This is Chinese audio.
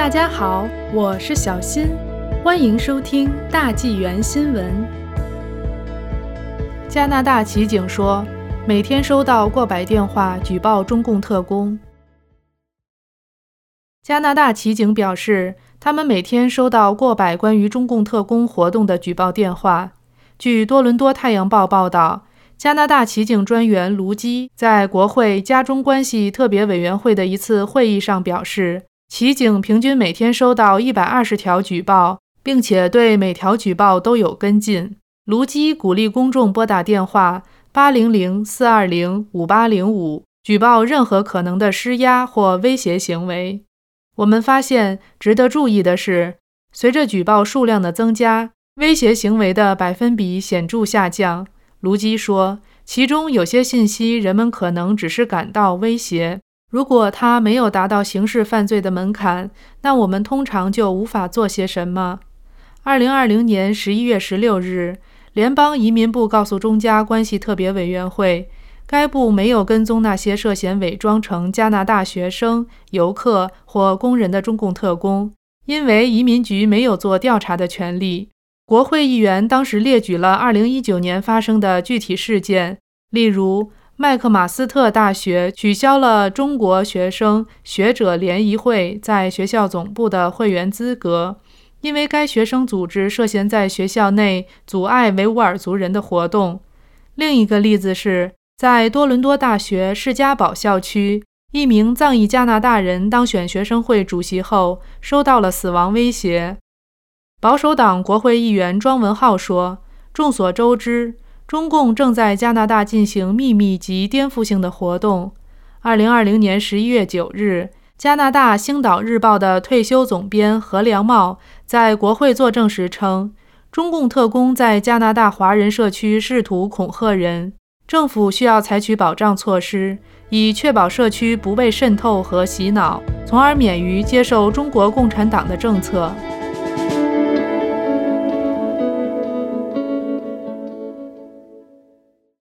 大家好，我是小新，欢迎收听大纪元新闻。加拿大骑警说，每天收到过百电话举报中共特工。加拿大骑警表示，他们每天收到过百关于中共特工活动的举报电话。据多伦多太阳报报道。加拿大骑警专员卢基在国会加中关系特别委员会的一次会议上表示，骑警平均每天收到一百二十条举报，并且对每条举报都有跟进。卢基鼓励公众拨打电话八零零四二零五八零五，举报任何可能的施压或威胁行为。我们发现，值得注意的是，随着举报数量的增加，威胁行为的百分比显著下降。卢基说：“其中有些信息，人们可能只是感到威胁。如果他没有达到刑事犯罪的门槛，那我们通常就无法做些什么。”二零二零年十一月十六日，联邦移民部告诉中加关系特别委员会，该部没有跟踪那些涉嫌伪装成加拿大学生、游客或工人的中共特工，因为移民局没有做调查的权利。国会议员当时列举了2019年发生的具体事件，例如麦克马斯特大学取消了中国学生学者联谊会在学校总部的会员资格，因为该学生组织涉嫌在学校内阻碍维吾尔族人的活动。另一个例子是在多伦多大学士嘉堡校区，一名藏裔加拿大人当选学生会主席后，收到了死亡威胁。保守党国会议员庄文浩说：“众所周知，中共正在加拿大进行秘密及颠覆性的活动。”2020 年11月9日，加拿大《星岛日报》的退休总编何良茂在国会作证时称，中共特工在加拿大华人社区试图恐吓人，政府需要采取保障措施，以确保社区不被渗透和洗脑，从而免于接受中国共产党的政策。